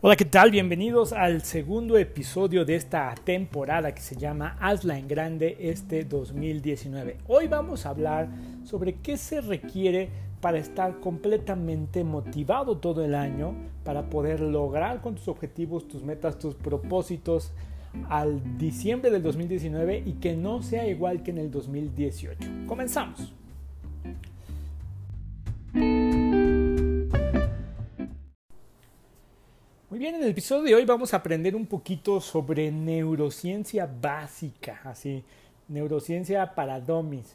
Hola, ¿qué tal? Bienvenidos al segundo episodio de esta temporada que se llama Hazla en Grande este 2019. Hoy vamos a hablar sobre qué se requiere para estar completamente motivado todo el año, para poder lograr con tus objetivos, tus metas, tus propósitos al diciembre del 2019 y que no sea igual que en el 2018. Comenzamos. Bien, en el episodio de hoy vamos a aprender un poquito sobre neurociencia básica, así, neurociencia para dummies.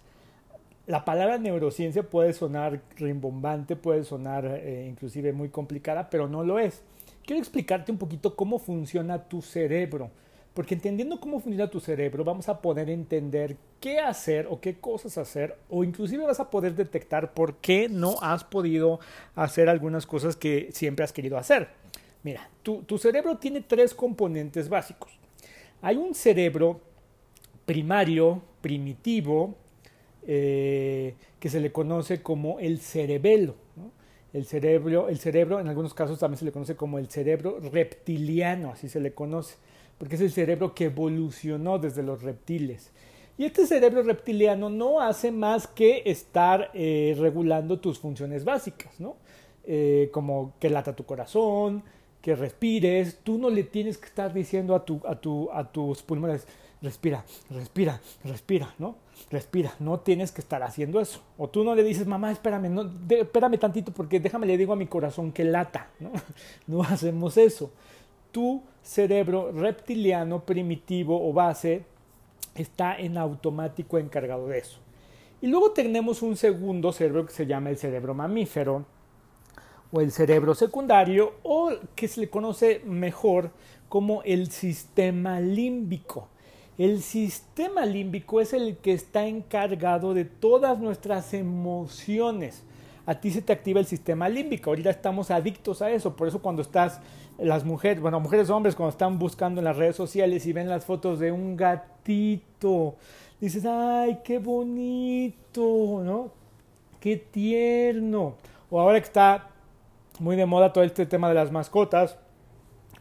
La palabra neurociencia puede sonar rimbombante, puede sonar eh, inclusive muy complicada, pero no lo es. Quiero explicarte un poquito cómo funciona tu cerebro, porque entendiendo cómo funciona tu cerebro vamos a poder entender qué hacer o qué cosas hacer, o inclusive vas a poder detectar por qué no has podido hacer algunas cosas que siempre has querido hacer. Mira, tu, cerebro tiene tres componentes básicos. Hay un cerebro primario, primitivo, eh, que se le conoce como el cerebelo. El, cerebro, el cerebro, en algunos casos también se le conoce como el cerebro reptiliano, así se le conoce, porque es el cerebro que evolucionó desde los reptiles. Y este cerebro reptiliano no hace más que estar eh, regulando tus funciones básicas, ¿no? Eh, como que lata tu corazón, que respires, tú no le tienes que estar diciendo a, tu, a, tu, a tus pulmones, respira, respira, respira, ¿no? Respira, no tienes que estar haciendo eso. O tú no le dices, mamá, espérame, no, espérame tantito porque déjame le digo a mi corazón que lata, ¿no? No hacemos eso. Tu cerebro reptiliano, primitivo o base está en automático encargado de eso. Y luego tenemos un segundo cerebro que se llama el cerebro mamífero, o el cerebro secundario o que se le conoce mejor como el sistema límbico. El sistema límbico es el que está encargado de todas nuestras emociones. A ti se te activa el sistema límbico. Ahorita estamos adictos a eso. Por eso cuando estás, las mujeres, bueno, mujeres hombres, cuando están buscando en las redes sociales y ven las fotos de un gatito, dices, ay, qué bonito, ¿no? Qué tierno. O ahora que está muy de moda todo este tema de las mascotas.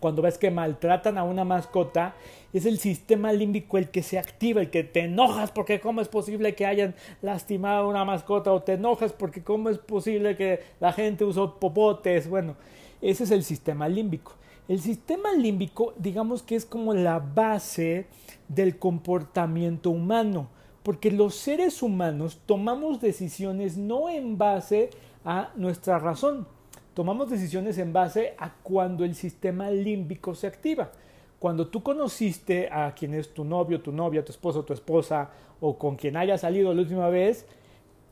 Cuando ves que maltratan a una mascota, es el sistema límbico el que se activa, el que te enojas porque cómo es posible que hayan lastimado a una mascota o te enojas porque cómo es posible que la gente usó popotes. Bueno, ese es el sistema límbico. El sistema límbico, digamos que es como la base del comportamiento humano, porque los seres humanos tomamos decisiones no en base a nuestra razón, tomamos decisiones en base a cuando el sistema límbico se activa. Cuando tú conociste a quien es tu novio, tu novia, tu esposo, tu esposa o con quien haya salido la última vez,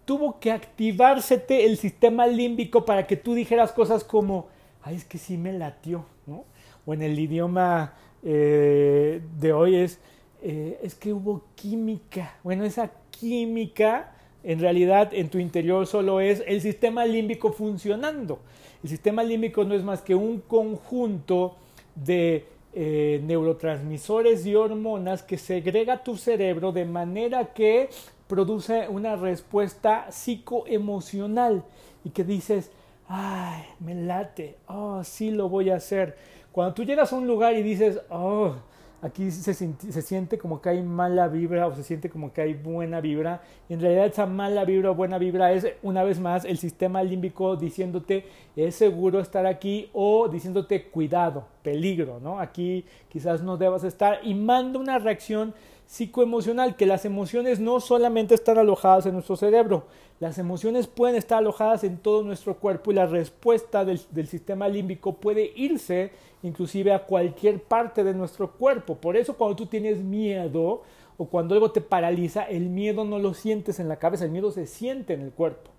tuvo que activársete el sistema límbico para que tú dijeras cosas como, ay, es que sí me latió, ¿no? O en el idioma eh, de hoy es, eh, es que hubo química. Bueno, esa química en realidad en tu interior solo es el sistema límbico funcionando. El sistema límbico no es más que un conjunto de eh, neurotransmisores y hormonas que segrega tu cerebro de manera que produce una respuesta psicoemocional y que dices, ay, me late, oh, sí lo voy a hacer. Cuando tú llegas a un lugar y dices, oh, aquí se, se, siente como que hay mala vibra o se siente como que hay buena vibra. En realidad esa mala vibra o buena vibra es una vez más el sistema límbico diciéndote es seguro estar aquí o diciéndote cuidado, peligro, ¿no? Aquí quizás no debas estar y manda una reacción psicoemocional, que las emociones no solamente están alojadas en nuestro cerebro, las emociones pueden estar alojadas en todo nuestro cuerpo y la respuesta del, del, sistema límbico puede irse inclusive a cualquier parte de nuestro cuerpo. Por eso cuando tú tienes miedo o cuando algo te paraliza, el miedo no lo sientes en la cabeza, el miedo se siente en el cuerpo.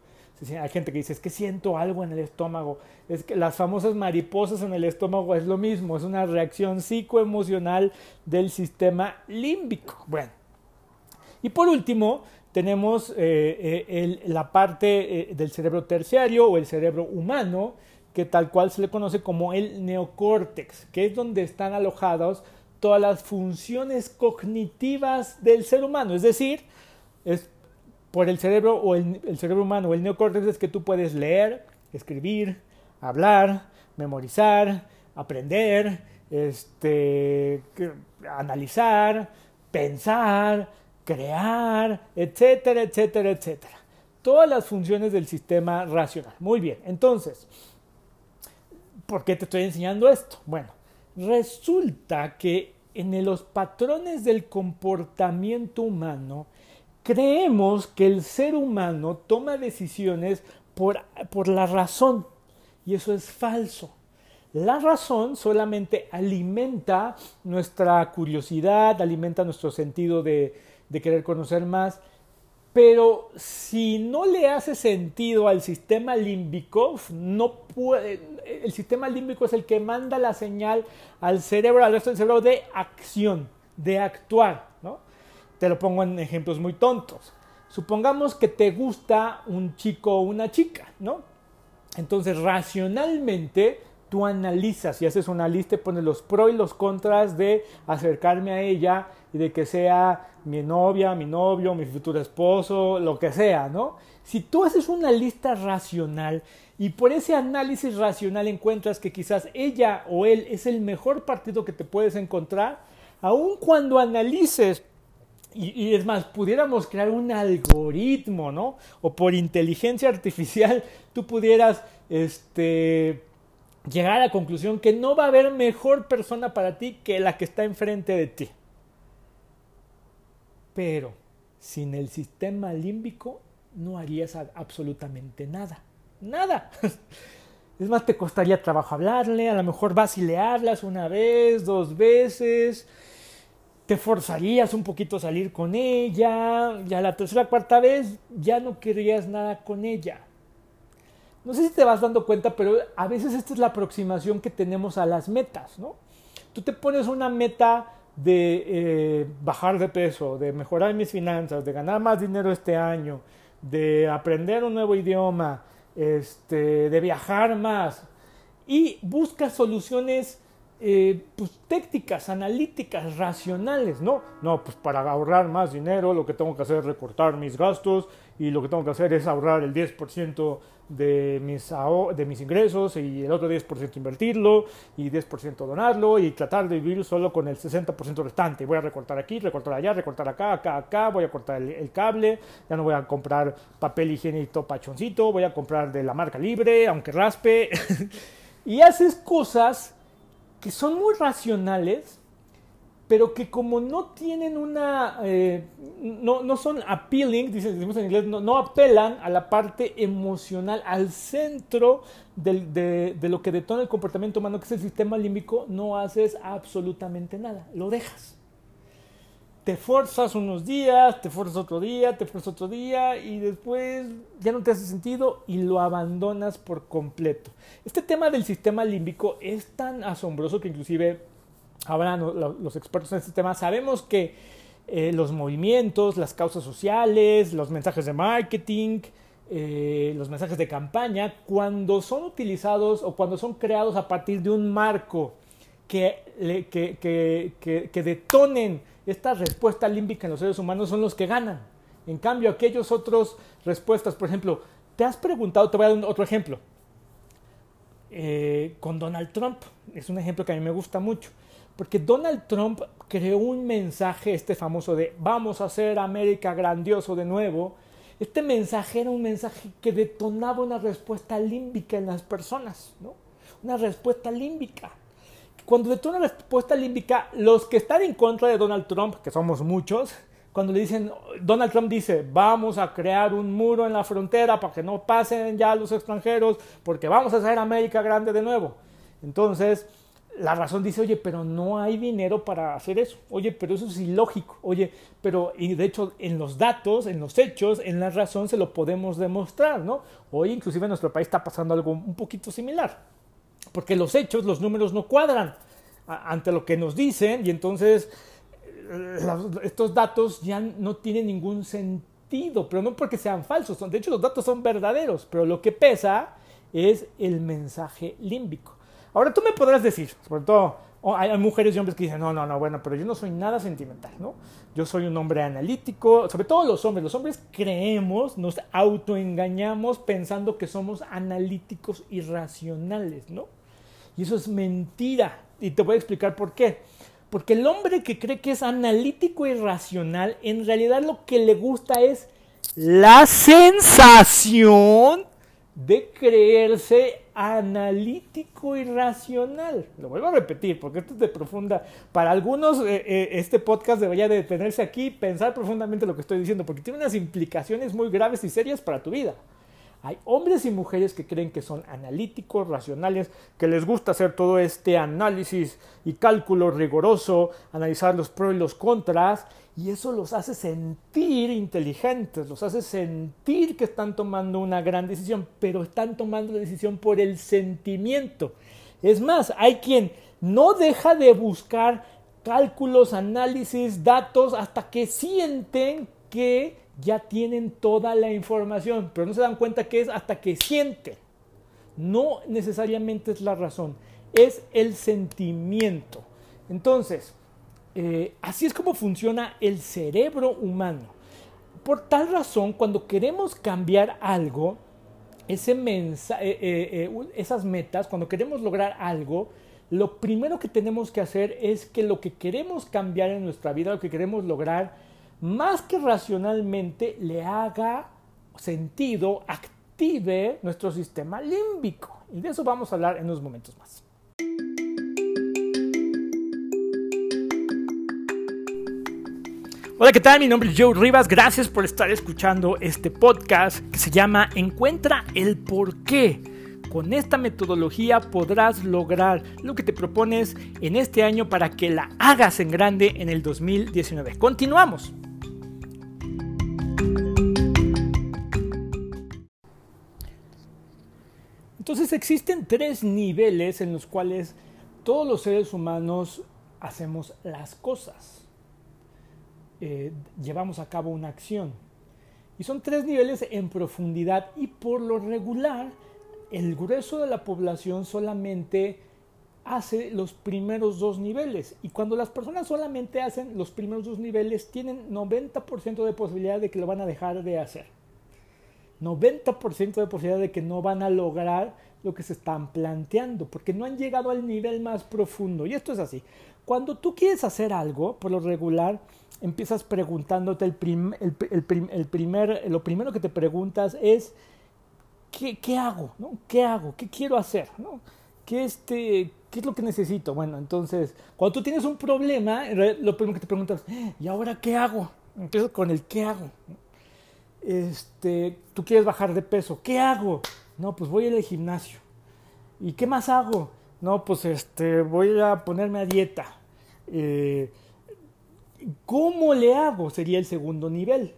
Hay gente que dice, es que siento algo en el estómago. Es que las famosas mariposas en el estómago es lo mismo, es una reacción psicoemocional del sistema límbico. Bueno, y por último, tenemos eh, eh, la parte eh, del cerebro terciario o el cerebro humano, que tal cual se le conoce como el neocórtex, que es donde están alojados todas las funciones cognitivas del ser humano. Es decir, es por el cerebro o el, cerebro humano o el neocórtex es que tú puedes leer, escribir, hablar, memorizar, aprender, este, analizar, pensar, crear, etcétera, etcétera, etcétera. Todas las funciones del sistema racional. Muy bien, entonces, ¿por qué te estoy enseñando esto? Bueno, resulta que en los patrones del comportamiento humano, creemos que el ser humano toma decisiones por, por la razón, y eso es falso. La razón solamente alimenta nuestra curiosidad, alimenta nuestro sentido de, de querer conocer más, pero si no le hace sentido al sistema límbico, no puede, el sistema límbico es el que manda la señal al cerebro, al resto del cerebro de acción, de actuar, ¿no? Te lo pongo en ejemplos muy tontos. Supongamos que te gusta un chico o una chica, ¿no? Entonces, racionalmente, tú analizas y haces una lista y pones los pros y los contras de acercarme a ella y de que sea mi novia, mi novio, mi futuro esposo, lo que sea, ¿no? Si tú haces una lista racional y por ese análisis racional encuentras que quizás ella o él es el mejor partido que te puedes encontrar, aun cuando analices y, es más, pudiéramos crear un algoritmo, ¿no? O por inteligencia artificial tú pudieras, este, llegar a la conclusión que no va a haber mejor persona para ti que la que está enfrente de ti. Pero sin el sistema límbico no harías absolutamente nada. Nada. Es más, te costaría trabajo hablarle, a lo mejor vas y le hablas una vez, dos veces, te forzarías un poquito a salir con ella, ya la tercera, cuarta vez ya no querías nada con ella. No sé si te vas dando cuenta, pero a veces esta es la aproximación que tenemos a las metas, ¿no? Tú te pones una meta de eh, bajar de peso, de mejorar mis finanzas, de ganar más dinero este año, de aprender un nuevo idioma, este, de viajar más y busca soluciones eh, pues, técnicas, analíticas, racionales, ¿no? No, pues para ahorrar más dinero lo que tengo que hacer es recortar mis gastos y lo que tengo que hacer es ahorrar el 10% de mis, de mis ingresos y el otro 10% invertirlo y 10% donarlo y tratar de vivir solo con el 60% restante. Voy a recortar aquí, recortar allá, recortar acá, acá, acá, voy a cortar el, cable, ya no voy a comprar papel higiénico pachoncito, voy a comprar de la marca libre, aunque raspe. y haces cosas que son muy racionales, pero que como no tienen una, eh, no, no, son appealing, decimos en inglés, no, no, apelan a la parte emocional, al centro de, de, lo que detona el comportamiento humano, que es el sistema límbico, no haces absolutamente nada, lo dejas. Te forzas unos días, te forzas otro día, te forzas otro día y después ya no te hace sentido y lo abandonas por completo. Este tema del sistema límbico es tan asombroso que inclusive ahora los expertos en este tema. Sabemos que eh, los movimientos, las causas sociales, los mensajes de marketing, eh, los mensajes de campaña, cuando son utilizados o cuando son creados a partir de un marco que, que, que, detonen esta respuesta límbica en los seres humanos son los que ganan. En cambio, aquellos otros respuestas, por ejemplo, te has preguntado, te voy a dar otro ejemplo, eh, con Donald Trump, es un ejemplo que a mí me gusta mucho, porque Donald Trump creó un mensaje, este famoso de vamos a hacer América grandioso de nuevo, este mensaje era un mensaje que detonaba una respuesta límbica en las personas, ¿no? Una respuesta límbica cuando detona la respuesta límbica, los que están en contra de Donald Trump, que somos muchos, cuando le dicen, Donald Trump dice, vamos a crear un muro en la frontera para que no pasen ya los extranjeros, porque vamos a hacer América grande de nuevo. Entonces, la razón dice, oye, pero no hay dinero para hacer eso. Oye, pero eso es ilógico. Oye, pero, y de hecho, en los datos, en los hechos, en la razón se lo podemos demostrar, ¿no? Hoy, inclusive, en nuestro país está pasando algo un poquito similar porque los hechos, los números no cuadran ante lo que nos dicen y entonces eh, estos datos ya no tienen ningún sentido, pero no porque sean falsos, de hecho los datos son verdaderos, pero lo que pesa es el mensaje límbico. Ahora tú me podrás decir, sobre todo hay mujeres y hombres que dicen, no, no, no, bueno, pero yo no soy nada sentimental, ¿no? Yo soy un hombre analítico, sobre todo los hombres, los hombres creemos, nos autoengañamos pensando que somos analíticos y racionales, ¿no? Y eso es mentira. Y te voy a explicar por qué. Porque el hombre que cree que es analítico y racional, en realidad lo que le gusta es la sensación de creerse analítico y racional. Lo vuelvo a repetir porque esto es de profunda. Para algunos eh, eh, este podcast debería detenerse aquí, pensar profundamente lo que estoy diciendo porque tiene unas implicaciones muy graves y serias para tu vida. Hay hombres y mujeres que creen que son analíticos, racionales, que les gusta hacer todo este análisis y cálculo riguroso, analizar los pros y los contras, y eso los hace sentir inteligentes, los hace sentir que están tomando una gran decisión, pero están tomando la decisión por el sentimiento. Es más, hay quien no deja de buscar cálculos, análisis, datos, hasta que sienten que ya tienen toda la información, pero no se dan cuenta que es hasta que siente. No necesariamente es la razón, es el sentimiento. Entonces, eh, así es como funciona el cerebro humano. Por tal razón, cuando queremos cambiar algo, ese eh, eh, esas metas, cuando queremos lograr algo, lo primero que tenemos que hacer es que lo que queremos cambiar en nuestra vida, lo que queremos lograr, más que racionalmente le haga sentido, active nuestro sistema límbico. Y de eso vamos a hablar en unos momentos más. Hola, ¿qué tal? Mi nombre es Joe Rivas. Gracias por estar escuchando este podcast que se llama Encuentra el porqué. Con esta metodología podrás lograr lo que te propones en este año para que la hagas en grande en el 2019. Continuamos. Entonces existen tres niveles en los cuales todos los seres humanos hacemos las cosas. Eh, llevamos a cabo una acción. Y son tres niveles en profundidad y por lo regular el grueso de la población solamente hace los primeros dos niveles. Y cuando las personas solamente hacen los primeros dos niveles, tienen 90% de posibilidad de que lo van a dejar de hacer. 90% de posibilidad de que no van a lograr lo que se están planteando, porque no han llegado al nivel más profundo. Y esto es así. Cuando tú quieres hacer algo, por lo regular, empiezas preguntándote el, primer, lo primero que te preguntas es, ¿qué, qué hago? ¿no? ¿Qué hago? ¿Qué quiero hacer? ¿no? ¿Qué, este, ¿Qué es lo que necesito? Bueno, entonces, cuando tú tienes un problema, lo primero que te preguntas, ¿y ahora qué hago? Empiezo con el ¿qué hago? Este, tú quieres bajar de peso, ¿qué hago? No, pues voy al gimnasio. ¿Y qué más hago? No, pues este, voy a ponerme a dieta. Eh, ¿Cómo le hago? Sería el segundo nivel.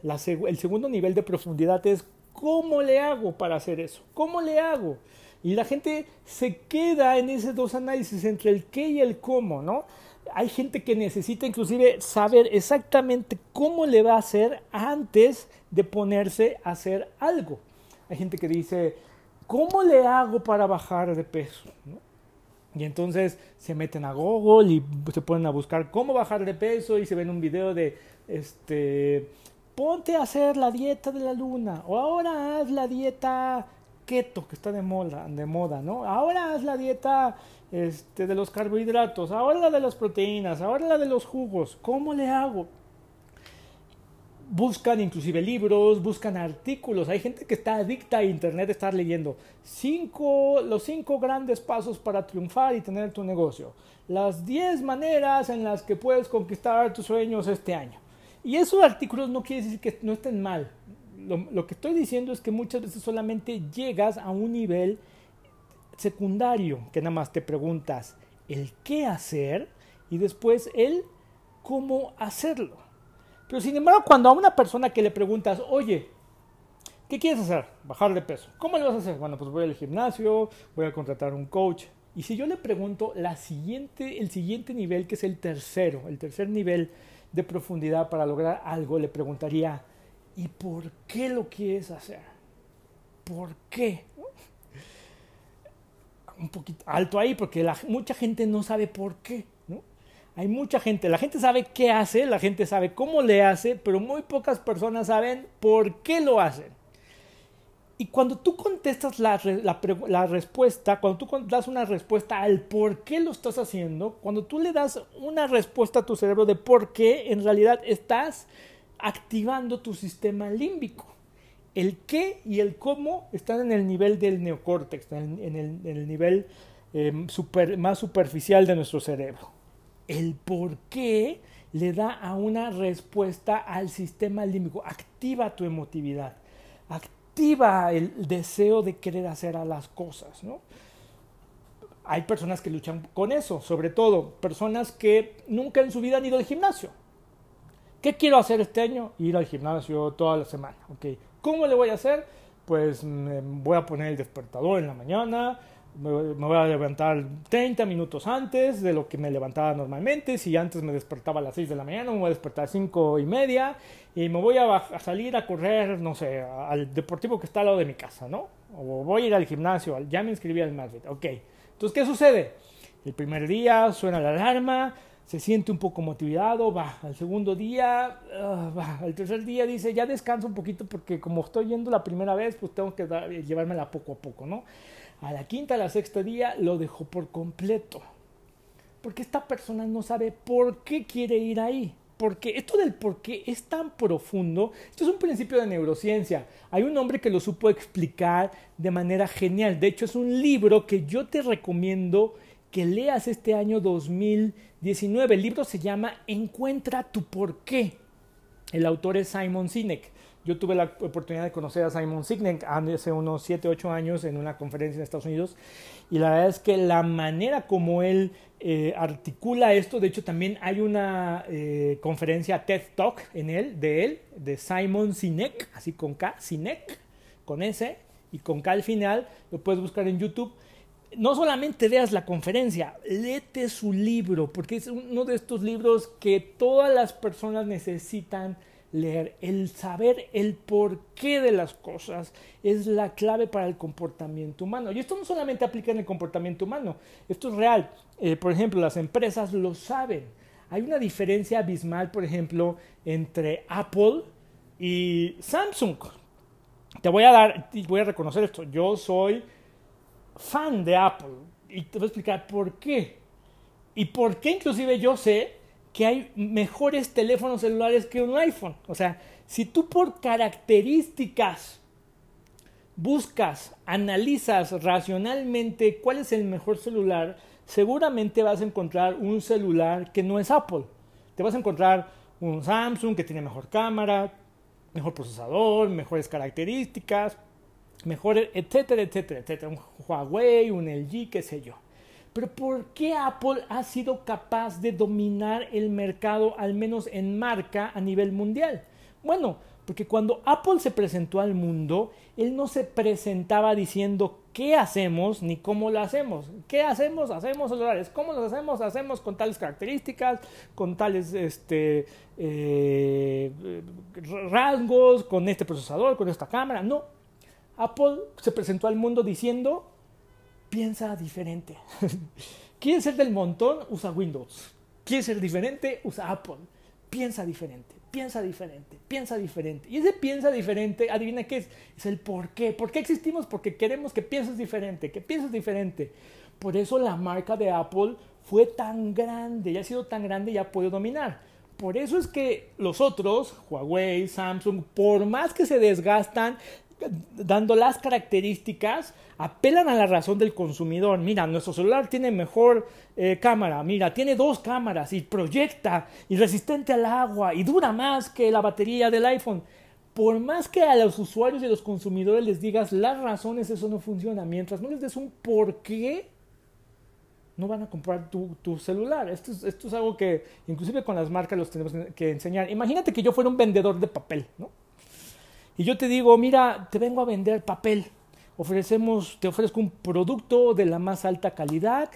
el segundo nivel de profundidad es ¿cómo le hago para hacer eso? ¿Cómo le hago? Y la gente se queda en esos dos análisis entre el qué y el cómo, ¿no? Hay gente que necesita inclusive saber exactamente cómo le va a hacer antes de ponerse a hacer algo. Hay gente que dice, ¿cómo le hago para bajar de peso? Y entonces se meten a Google y se ponen a buscar cómo bajar de peso y se ven un video de, este, ponte a hacer la dieta de la luna o ahora haz la dieta keto que está de moda, de moda, ¿no? Ahora haz la dieta este, de los carbohidratos, ahora la de las proteínas, ahora la de los jugos. ¿Cómo le hago? Buscan inclusive libros, buscan artículos. Hay gente que está adicta a internet, estar leyendo cinco, los cinco grandes pasos para triunfar y tener tu negocio. Las 10 maneras en las que puedes conquistar tus sueños este año. Y esos artículos no quiere decir que no estén mal. Lo, lo que estoy diciendo es que muchas veces solamente llegas a un nivel secundario, que nada más te preguntas el qué hacer y después el cómo hacerlo. Pero sin embargo, cuando a una persona que le preguntas, oye, ¿qué quieres hacer? Bajar de peso. ¿Cómo le vas a hacer? Bueno, pues voy al gimnasio, voy a contratar un coach. Y si yo le pregunto la siguiente, el siguiente nivel, que es el tercero, el tercer nivel de profundidad para lograr algo, le preguntaría, ¿y por qué lo quieres hacer? ¿Por qué? Un poquito alto ahí porque la, mucha gente no sabe por qué. ¿no? Hay mucha gente, la gente sabe qué hace, la gente sabe cómo le hace, pero muy pocas personas saben por qué lo hacen. Y cuando tú contestas la, la, respuesta, cuando tú das una respuesta al por qué lo estás haciendo, cuando tú le das una respuesta a tu cerebro de por qué, en realidad estás activando tu sistema límbico. El qué y el cómo están en el nivel del neocórtex, en el, nivel em, más superficial de nuestro cerebro. El por qué le da a una respuesta al sistema límbico, activa tu emotividad, activa el deseo de querer hacer a las cosas, ¿no? Hay personas que luchan con eso, sobre todo personas que nunca en su vida han ido al gimnasio. ¿Qué quiero hacer este año? Ir al gimnasio toda la semana. Okay. ¿Cómo le voy a hacer? Pues me voy a poner el despertador en la mañana, me voy a levantar 30 minutos antes de lo que me levantaba normalmente. Si antes me despertaba a las 6 de la mañana, me voy a despertar a 5 y media y me voy a, salir a correr, no sé, al deportivo que está al lado de mi casa, ¿no? O voy a ir al gimnasio, ya me inscribí al Madrid. Ok, entonces, ¿qué sucede? El primer día suena la alarma, se siente un poco motivado, va, al segundo día, uh, va, al tercer día dice, ya descanso un poquito porque como estoy yendo la primera vez, pues tengo que llevármela poco a poco, ¿no? A la quinta, a la sexta día lo dejó por completo. Porque esta persona no sabe por qué quiere ir ahí. Porque esto del por qué es tan profundo. Esto es un principio de neurociencia. Hay un hombre que lo supo explicar de manera genial. De hecho, es un libro que yo te recomiendo que leas este año 2019. El libro se llama Encuentra tu por qué. El autor es Simon Sinek. Yo tuve la oportunidad de conocer a Simon Sinek hace unos 7, 8 años en una conferencia en Estados Unidos y la verdad es que la manera como él eh, articula esto, de hecho también hay una eh, conferencia TED Talk en él, de él, de Simon Sinek, así con K, Sinek, con S y con K al final, lo puedes buscar en YouTube. No solamente veas la conferencia, léete su libro, porque es uno de estos libros que todas las personas necesitan leer, el saber el porqué de las cosas es la clave para el comportamiento humano. Y esto no solamente aplica en el comportamiento humano, esto es real. Eh, por ejemplo, las empresas lo saben. Hay una diferencia abismal, por ejemplo, entre Apple y Samsung. Te voy a dar, voy a reconocer esto. Yo soy fan de Apple y te voy a explicar por qué. Y por qué inclusive yo sé que hay mejores teléfonos celulares que un iPhone. O sea, si tú por características buscas, analizas racionalmente cuál es el mejor celular, seguramente vas a encontrar un celular que no es Apple. Te vas a encontrar un Samsung que tiene mejor cámara, mejor procesador, mejores características, mejor, etcétera, etcétera, etcétera. Un Huawei, un LG, qué sé yo. Pero ¿por qué Apple ha sido capaz de dominar el mercado, al menos en marca, a nivel mundial? Bueno, porque cuando Apple se presentó al mundo, él no se presentaba diciendo qué hacemos ni cómo lo hacemos. ¿Qué hacemos? Hacemos celulares. ¿Cómo los hacemos? Hacemos con tales características, con tales este, eh, rasgos, con este procesador, con esta cámara. No. Apple se presentó al mundo diciendo piensa diferente. ¿Quiere ser del montón? Usa Windows. ¿Quiere ser diferente? Usa Apple. Piensa diferente, piensa diferente, piensa diferente. Y ese piensa diferente, adivina qué es, es el por qué. ¿Por qué existimos? Porque queremos que pienses diferente, que pienses diferente. Por eso la marca de Apple fue tan grande y ha sido tan grande y ha podido dominar. Por eso es que los otros, Huawei, Samsung, por más que se desgastan, dando las características, apelan a la razón del consumidor. Mira, nuestro celular tiene mejor eh, cámara, mira, tiene dos cámaras y proyecta y resistente al agua y dura más que la batería del iPhone. Por más que a los usuarios y a los consumidores les digas las razones, eso no funciona. Mientras no les des un por qué, no van a comprar tu, tu celular. Esto es, esto es algo que inclusive con las marcas los tenemos que enseñar. Imagínate que yo fuera un vendedor de papel, ¿no? Y yo te digo, mira, te vengo a vender papel, ofrecemos, te ofrezco un producto de la más alta calidad,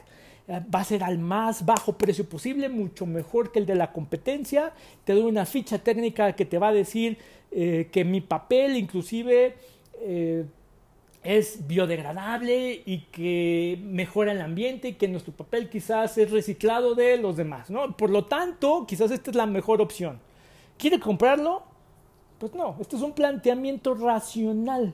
eh, va a ser al más bajo precio posible, mucho mejor que el de la competencia, te doy una ficha técnica que te va a decir eh, que mi papel inclusive eh, es biodegradable y que mejora el ambiente y que nuestro papel quizás es reciclado de los demás, ¿no? Por lo tanto, quizás esta es la mejor opción. ¿Quiere comprarlo? Pues no, esto es un planteamiento racional.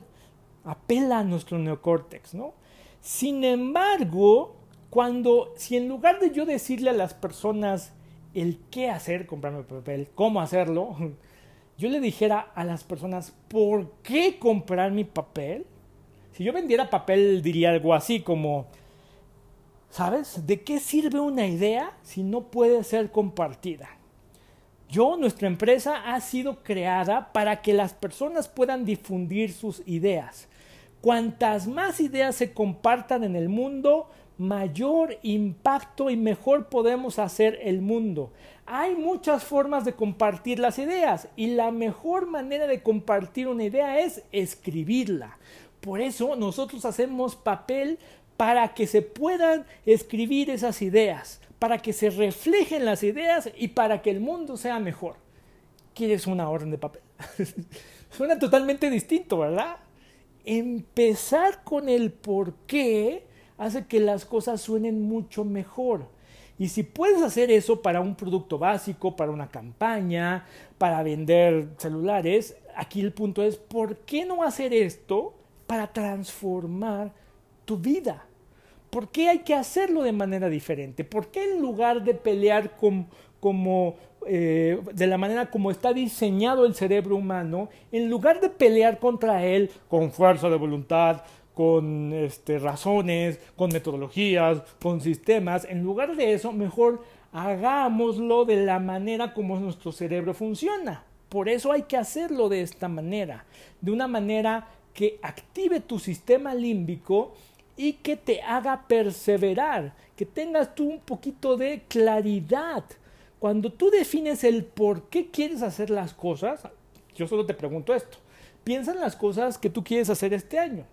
apela a nuestro neocórtex, ¿no? Sin embargo, cuando, si en lugar de yo decirle a las personas el qué hacer, comprarme papel, cómo hacerlo, yo le dijera a las personas por qué comprar mi papel, si yo vendiera papel diría algo así como, ¿sabes? ¿De qué sirve una idea si no puede ser compartida? Yo, nuestra empresa ha sido creada para que las personas puedan difundir sus ideas. Cuantas más ideas se compartan en el mundo, mayor impacto y mejor podemos hacer el mundo. Hay muchas formas de compartir las ideas y la mejor manera de compartir una idea es escribirla. Por eso nosotros hacemos papel para que se puedan escribir esas ideas, para que se reflejen las ideas y para que el mundo sea mejor. ¿Quieres una orden de papel? Suena totalmente distinto, ¿verdad? empezar con el por qué hace que las cosas suenen mucho mejor. Y si puedes hacer eso para un producto básico, para una campaña, para vender celulares, aquí el punto es, ¿por qué no hacer esto para transformar tu vida? ¿Por qué hay que hacerlo de manera diferente? ¿Por qué en lugar de pelear como eh, de la manera como está diseñado el cerebro humano, en lugar de pelear contra él con fuerza de voluntad, con este, razones, con metodologías, con sistemas, en lugar de eso, mejor hagámoslo de la manera como nuestro cerebro funciona. Por eso hay que hacerlo de esta manera, de una manera que active tu sistema límbico y que te haga perseverar, que tengas tú un poquito de claridad cuando tú defines el por qué quieres hacer las cosas, yo solo te pregunto esto. Piensa en las cosas que tú quieres hacer este año.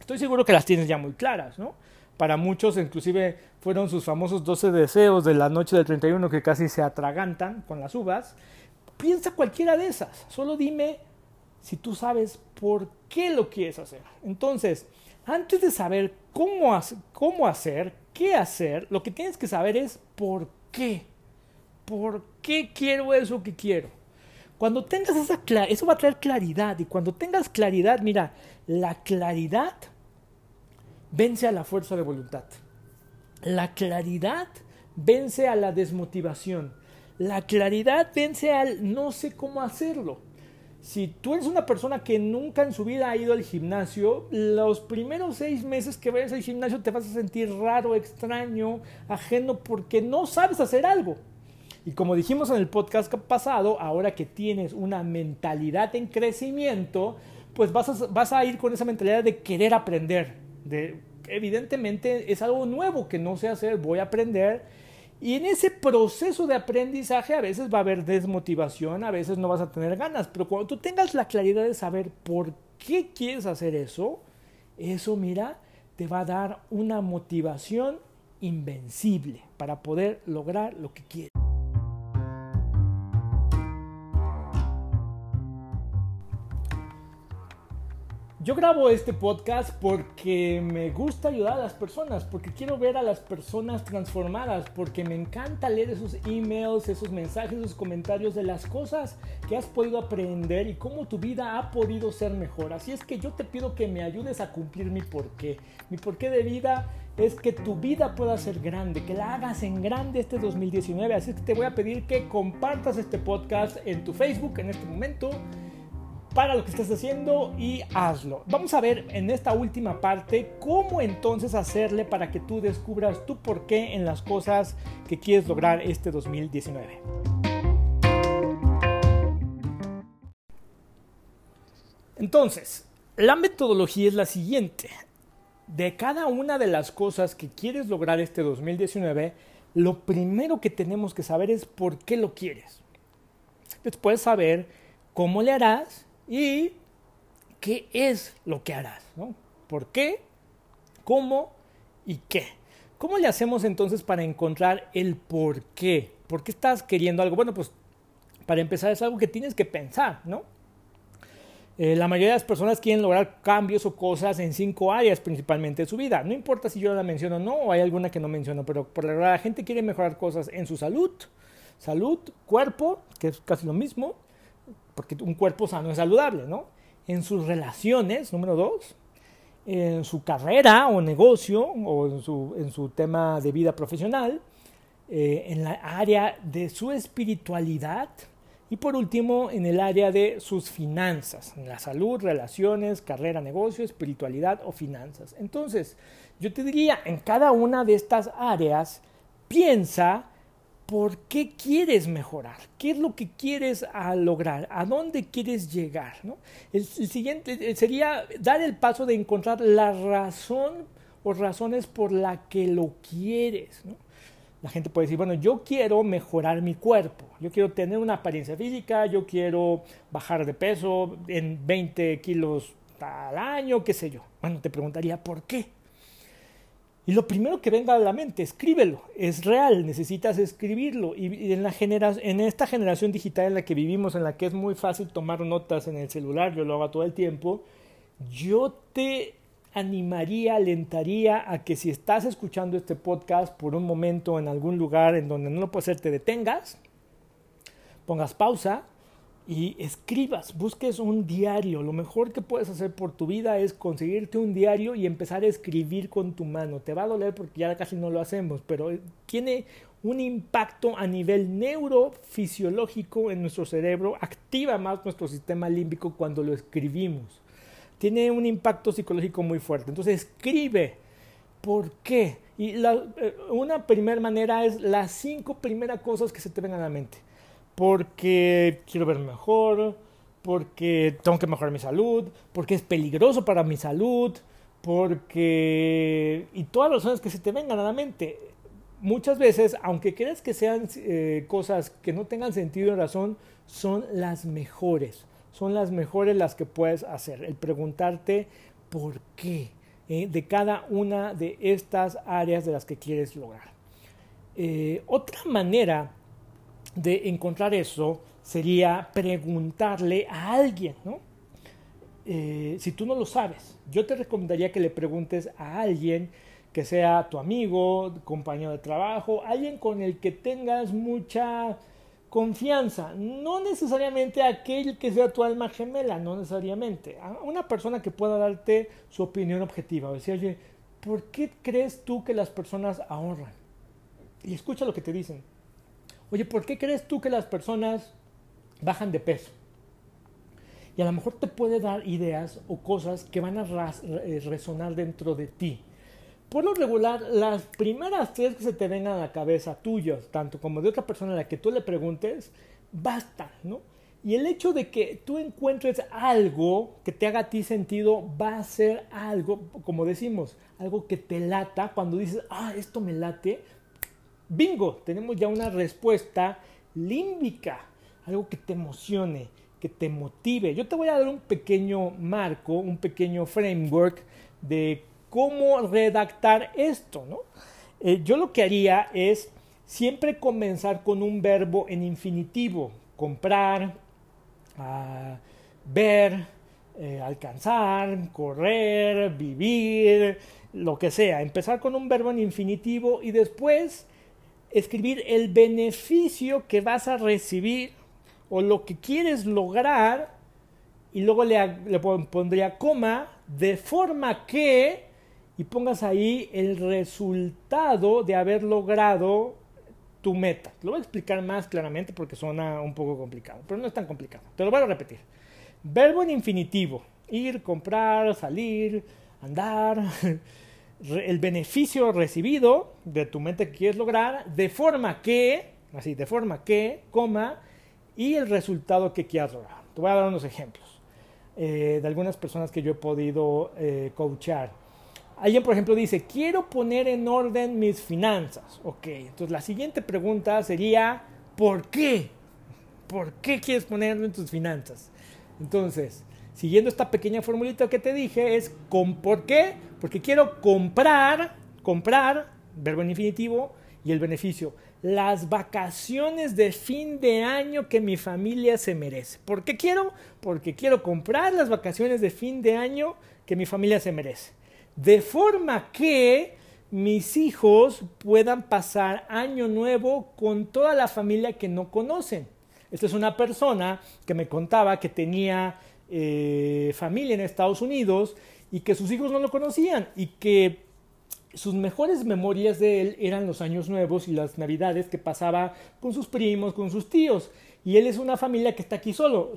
Estoy seguro que las tienes ya muy claras, ¿no? Para muchos, inclusive, fueron sus famosos 12 deseos de la noche del 31 que casi se atragantan con las uvas. Piensa cualquiera de esas. Solo dime si tú sabes por qué lo quieres hacer. Entonces, antes de saber cómo, hacer, qué hacer, lo que tienes que saber es por qué. ¿por qué quiero eso que quiero? Cuando tengas esa claridad, eso va a traer claridad. Y cuando tengas claridad, mira, la claridad vence a la fuerza de voluntad. La claridad vence a la desmotivación. La claridad vence al no sé cómo hacerlo. Si tú eres una persona que nunca en su vida ha ido al gimnasio, los primeros seis meses que vayas al gimnasio te vas a sentir raro, extraño, ajeno, porque no sabes hacer algo. Y como dijimos en el podcast pasado, ahora que tienes una mentalidad en crecimiento, pues vas a, vas a ir con esa mentalidad de querer aprender. De, evidentemente es algo nuevo que no sé hacer, voy a aprender. Y en ese proceso de aprendizaje a veces va a haber desmotivación, a veces no vas a tener ganas, pero cuando tú tengas la claridad de saber por qué quieres hacer eso, eso mira, te va a dar una motivación invencible para poder lograr lo que quieres. Yo grabo este podcast porque me gusta ayudar a las personas, porque quiero ver a las personas transformadas, porque me encanta leer esos emails, esos mensajes, esos comentarios de las cosas que has podido aprender y cómo tu vida ha podido ser mejor. Así es que yo te pido que me ayudes a cumplir mi porqué. Mi porqué de vida es que tu vida pueda ser grande, que la hagas en grande este 2019. Así es que te voy a pedir que compartas este podcast en tu Facebook en este momento para lo que estás haciendo y hazlo. Vamos a ver en esta última parte cómo entonces hacerle para que tú descubras tu porqué en las cosas que quieres lograr este 2019. Entonces, la metodología es la siguiente. De cada una de las cosas que quieres lograr este 2019, lo primero que tenemos que saber es por qué lo quieres. Después saber cómo le harás y qué es lo que harás, ¿no? ¿Por qué? ¿Cómo? ¿Y qué? ¿Cómo le hacemos entonces para encontrar el por qué? ¿Por qué estás queriendo algo? Bueno, pues para empezar es algo que tienes que pensar, ¿no? Eh, la mayoría de las personas quieren lograr cambios o cosas en cinco áreas principalmente de su vida. No importa si yo la menciono o no, o hay alguna que no menciono, pero por la verdad la gente quiere mejorar cosas en su salud, salud, cuerpo, que es casi lo mismo, porque un cuerpo sano es saludable, ¿no? en sus relaciones, número dos, en su carrera o negocio o en su, en su tema de vida profesional, eh, en la área de su espiritualidad y por último en el área de sus finanzas, en la salud, relaciones, carrera, negocio, espiritualidad o finanzas. Entonces, yo te diría, en cada una de estas áreas, piensa por qué quieres mejorar, qué es lo que quieres lograr, a dónde quieres llegar. El, siguiente eh, sería dar el paso de encontrar la razón o razones por la que lo quieres. La gente puede decir, bueno, yo quiero mejorar mi cuerpo, yo quiero tener una apariencia física, yo quiero bajar de peso en 20 kilos al año, qué sé yo. Bueno, te preguntaría, ¿por qué? Y lo primero que venga a la mente, escríbelo. Es real, necesitas escribirlo. Y, en, la en esta generación digital en la que vivimos, en la que es muy fácil tomar notas en el celular, yo lo hago todo el tiempo, yo te animaría, alentaría a que si estás escuchando este podcast por un momento en algún lugar en donde no lo puedes hacer, te detengas, pongas pausa, y escribas, busques un diario. Lo mejor que puedes hacer por tu vida es conseguirte un diario y empezar a escribir con tu mano. Te va a doler porque ya casi no lo hacemos, pero tiene un impacto a nivel neurofisiológico en nuestro cerebro, activa más nuestro sistema límbico cuando lo escribimos. Tiene un impacto psicológico muy fuerte. Entonces escribe. ¿Por qué? Y la, eh, una primera manera es las cinco primeras cosas que se te vengan a la mente porque quiero ver mejor, porque tengo que mejorar mi salud, porque es peligroso para mi salud, porque... y todas las razones que se te vengan a la mente. Muchas veces, aunque creas que sean eh, cosas que no tengan sentido y razón, son las mejores. Son las mejores las que puedes hacer. El preguntarte por qué eh, de cada una de estas áreas de las que quieres lograr. Eh, otra manera de encontrar eso sería preguntarle a alguien, ¿no? Eh, si tú no lo sabes, yo te recomendaría que le preguntes a alguien que sea tu amigo, compañero de trabajo, alguien con el que tengas mucha confianza, no necesariamente aquel que sea tu alma gemela, no necesariamente, a una persona que pueda darte su opinión objetiva, o decir, oye, ¿por qué crees tú que las personas ahorran? Y escucha lo que te dicen. Oye, ¿por qué crees tú que las personas bajan de peso? Y a lo mejor te puede dar ideas o cosas que van a eh, resonar dentro de ti. Por lo regular, las primeras tres que se te vengan a la cabeza tuyas, tanto como de otra persona a la que tú le preguntes, bastan, ¿no? Y el hecho de que tú encuentres algo que te haga a ti sentido va a ser algo, como decimos, algo que te lata. Cuando dices, ah, esto me late, Bingo, tenemos ya una respuesta límbica, algo que te emocione, que te motive. Yo te voy a dar un pequeño marco, un pequeño framework de cómo redactar esto, ¿no? Eh, yo lo que haría es siempre comenzar con un verbo en infinitivo, comprar, ah, ver, eh, alcanzar, correr, vivir, lo que sea. Empezar con un verbo en infinitivo y después escribir el beneficio que vas a recibir o lo que quieres lograr y luego le, pondría coma de forma que y pongas ahí el resultado de haber logrado tu meta. Lo voy a explicar más claramente porque suena un poco complicado, pero no es tan complicado. Te lo voy a repetir. Verbo en infinitivo. Ir, comprar, salir, andar, el beneficio recibido de tu mente que quieres lograr, de forma que, así, de forma que, coma, y el resultado que quieras lograr. Te voy a dar unos ejemplos eh, de algunas personas que yo he podido eh, coachar. Alguien, por ejemplo, dice, quiero poner en orden mis finanzas. Ok, entonces la siguiente pregunta sería, ¿por qué? ¿Por qué quieres poner en tus finanzas? Entonces, siguiendo esta pequeña formulita que te dije, es ¿con por qué? Porque quiero comprar, comprar, verbo en infinitivo, y el beneficio, las vacaciones de fin de año que mi familia se merece. ¿Por qué quiero? Porque quiero comprar las vacaciones de fin de año que mi familia se merece. De forma que mis hijos puedan pasar año nuevo con toda la familia que no conocen. Esta es una persona que me contaba que tenía eh, familia en Estados Unidos y que sus hijos no lo conocían y que sus mejores memorias de él eran los años nuevos y las navidades que pasaba con sus primos, con sus tíos. Y él es una familia que está aquí solo.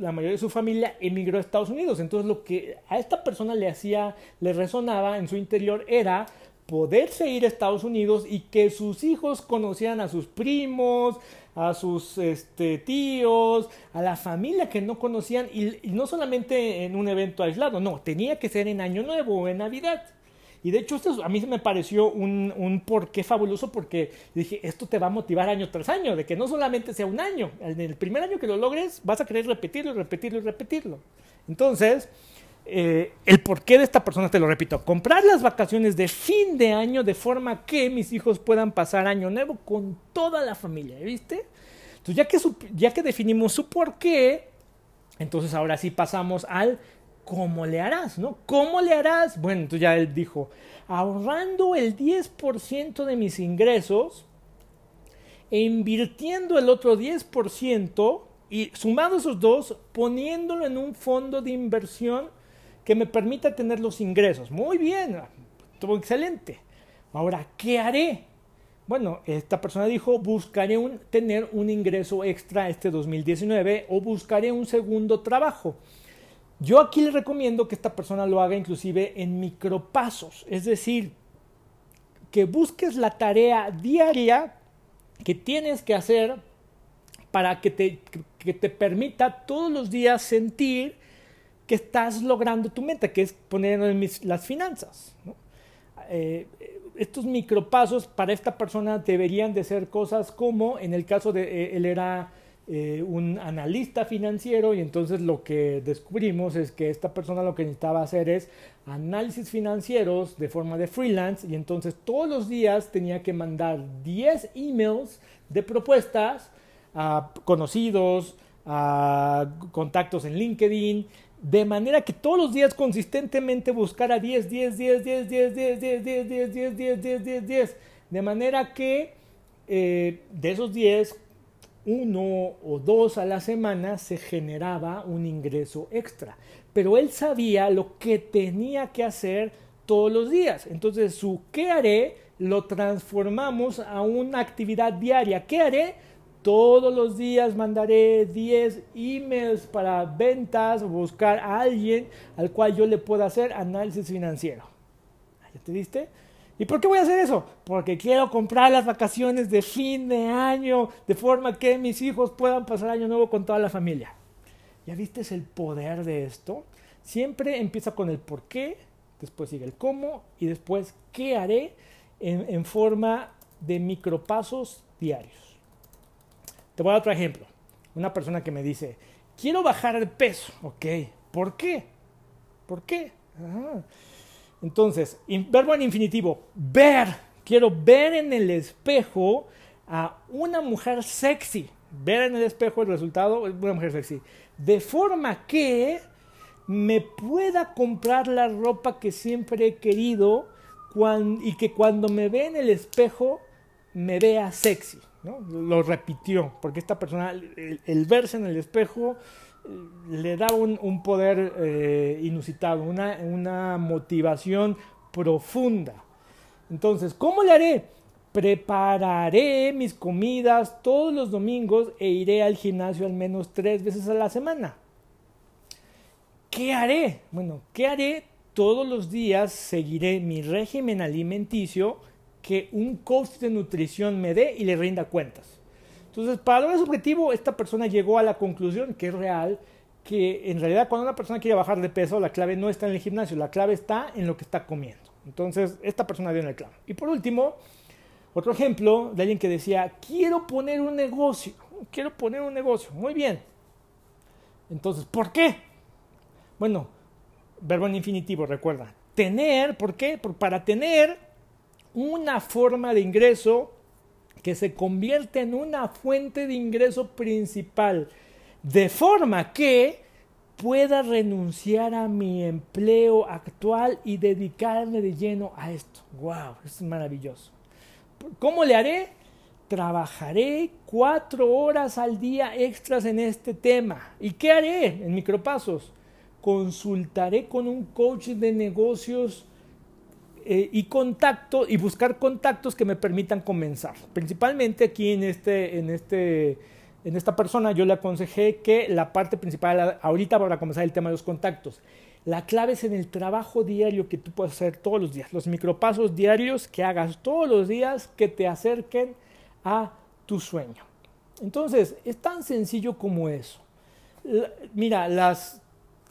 la mayoría de su familia emigró a Estados Unidos. Entonces lo que a esta persona le hacía, le resonaba en su interior era poderse ir a Estados Unidos y que sus hijos conocieran a sus primos, a sus este, tíos, a la familia que no conocían y, no solamente en un evento aislado, no, tenía que ser en Año Nuevo o en Navidad. Y de hecho, esto a mí me pareció un, un porqué fabuloso porque dije, esto te va a motivar año tras año, de que no solamente sea un año, en el primer año que lo logres vas a querer repetirlo, repetirlo y repetirlo. Entonces, eh, el porqué de esta persona, te lo repito, comprar las vacaciones de fin de año de forma que mis hijos puedan pasar año nuevo con toda la familia, ¿viste? Entonces, ya que, ya que definimos su porqué, entonces ahora sí pasamos al cómo le harás, ¿no? ¿Cómo le harás? Bueno, entonces ya él dijo, ahorrando el 10% de mis ingresos e invirtiendo el otro 10% y sumando esos dos, poniéndolo en un fondo de inversión que me permita tener los ingresos. Muy bien, todo excelente. Ahora, ¿qué haré? Bueno, esta persona dijo, buscaré tener un ingreso extra este 2019 o buscaré un segundo trabajo. Yo aquí le recomiendo que esta persona lo haga inclusive en micropasos, es decir, que busques la tarea diaria que tienes que hacer para que te, que te permita todos los días sentir que estás logrando tu meta, que es poner en las finanzas. Eh, estos micropasos para esta persona deberían de ser cosas como, en el caso de eh, él era eh, un analista financiero y entonces lo que descubrimos es que esta persona lo que necesitaba hacer es análisis financieros de forma de freelance y entonces todos los días tenía que mandar 10 emails de propuestas a conocidos, a contactos en LinkedIn, de manera que todos los días consistentemente buscara 10, 10, 10, 10, 10, 10, 10, 10, 10, 10, 10, 10, 10, 10. De manera que de esos 10, uno o dos a la semana se generaba un ingreso extra. Pero él sabía lo que tenía que hacer todos los días. Entonces su ¿qué haré? lo transformamos a una actividad diaria. ¿Qué haré? Todos los días mandaré 10 emails para ventas o buscar a alguien al cual yo le pueda hacer análisis financiero. ¿Ya te diste? ¿Y por qué voy a hacer eso? Porque quiero comprar las vacaciones de fin de año de forma que mis hijos puedan pasar año nuevo con toda la familia. ¿Ya viste el poder de esto? Siempre empieza con el por qué, después sigue el cómo y después qué haré en, en forma de micropasos diarios. Te voy a dar otro ejemplo. Una persona que me dice, quiero bajar el peso. Ok, ¿por qué? ¿Por qué? Entonces, verbo en infinitivo, ver. Quiero ver en el espejo a una mujer sexy. Ver en el espejo el resultado es una mujer sexy. De forma que me pueda comprar la ropa que siempre he querido y que cuando me ve en el espejo me vea sexy. Lo repitió, porque esta persona, el, verse en el espejo, eh, le da un, poder eh, inusitado, una, una motivación profunda. Entonces, ¿cómo le haré? Prepararé mis comidas todos los domingos e iré al gimnasio al menos tres veces a la semana. ¿Qué haré? Bueno, ¿qué haré? Todos los días seguiré mi régimen alimenticio que un coach de nutrición me dé y le rinda cuentas. Entonces, para lograr ese objetivo, esta persona llegó a la conclusión que es real, que en realidad cuando una persona quiere bajar de peso, la clave no está en el gimnasio, la clave está en lo que está comiendo. Entonces, esta persona dio en el clavo. Y por último, otro ejemplo de alguien que decía, quiero poner un negocio, quiero poner un negocio. Muy bien. Entonces, ¿por qué? Bueno, verbo en infinitivo, recuerda. Tener, ¿por qué? para tener una forma de ingreso que se convierte en una fuente de ingreso principal, de forma que pueda renunciar a mi empleo actual y dedicarme de lleno a esto. ¡Wow! Es maravilloso. ¿Cómo le haré? trabajaré cuatro horas al día extras en este tema. ¿Y qué haré en micropasos? Consultaré con un coach de negocios eh, y contacto y buscar contactos que me permitan comenzar. Principalmente aquí en este, en este, en esta persona yo le aconsejé que la parte principal ahorita para comenzar el tema de los contactos. La clave es en el trabajo diario que tú puedes hacer todos los días, los micropasos diarios que hagas todos los días que te acerquen a tu sueño. Entonces, es tan sencillo como eso. Mira, las,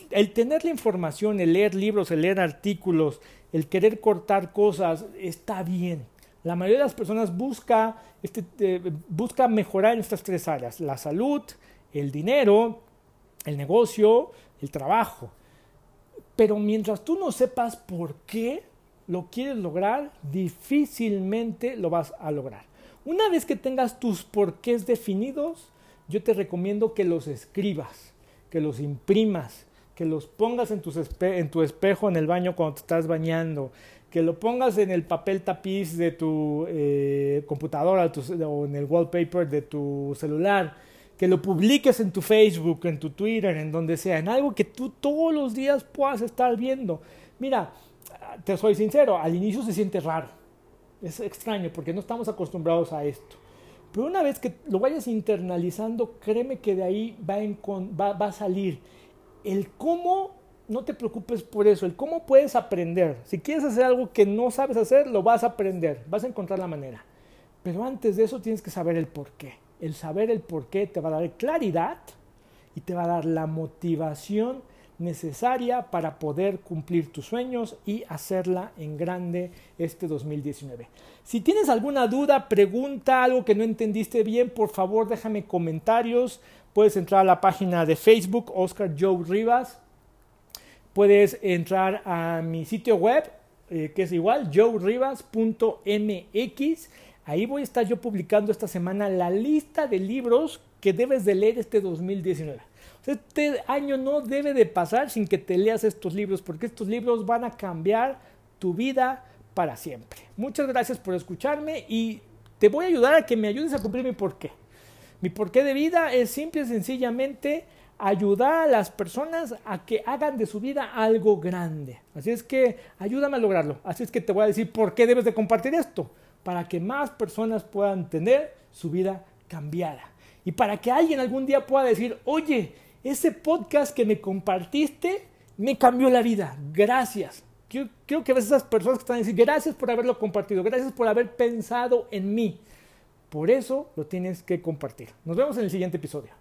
el tener la información, el leer libros, el leer artículos, el querer cortar cosas, está bien. La mayoría de las personas busca, este, busca mejorar en estas tres áreas, la salud, el dinero, el negocio, el trabajo. Pero mientras tú no sepas por qué lo quieres lograr, difícilmente lo vas a lograr. Una vez que tengas tus porqués definidos, yo te recomiendo que los escribas, que los imprimas, que los pongas en, en tu espejo en el baño cuando te estás bañando, que lo pongas en el papel tapiz de tu eh, computadora o en el wallpaper de tu celular, que lo publiques en tu Facebook, en tu Twitter, en donde sea, en algo que tú todos los días puedas estar viendo. Mira, te soy sincero, al inicio se siente raro es extraño porque no estamos acostumbrados a esto. Pero una vez que lo vayas internalizando, créeme que de ahí va, va, va a salir. El cómo, no te preocupes por eso, el cómo puedes aprender. Si quieres hacer algo que no sabes hacer, lo vas a aprender, vas a encontrar la manera. Pero antes de eso tienes que saber el por qué. El saber el por qué te va a dar claridad y te va a dar la motivación necesaria para poder cumplir tus sueños y hacerla en grande este 2019. Si tienes alguna duda, pregunta, algo que no entendiste bien, por favor déjame comentarios. Puedes entrar a la página de Facebook, Oscar Joe Rivas. Puedes entrar a mi sitio web, eh, que es igual, joerivas.mx. Ahí voy a estar yo publicando esta semana la lista de libros que debes de leer este 2019. Este año no debe de pasar sin que te leas estos libros, porque estos libros van a cambiar tu vida para siempre. Muchas gracias por escucharme y te voy a ayudar a que me ayudes a cumplir mi porqué. Mi porqué de vida es simple y sencillamente ayudar a las personas a que hagan de su vida algo grande. Así es que ayúdame a lograrlo. Así es que te voy a decir por qué debes de compartir esto. Para que más personas puedan tener su vida cambiada. Y para que alguien algún día pueda decir, oye, ese podcast que me compartiste me cambió la vida. Gracias. Creo, que a veces esas personas que están diciendo, gracias por haberlo compartido, gracias por haber pensado en mí. Por eso lo tienes que compartir. Nos vemos en el siguiente episodio.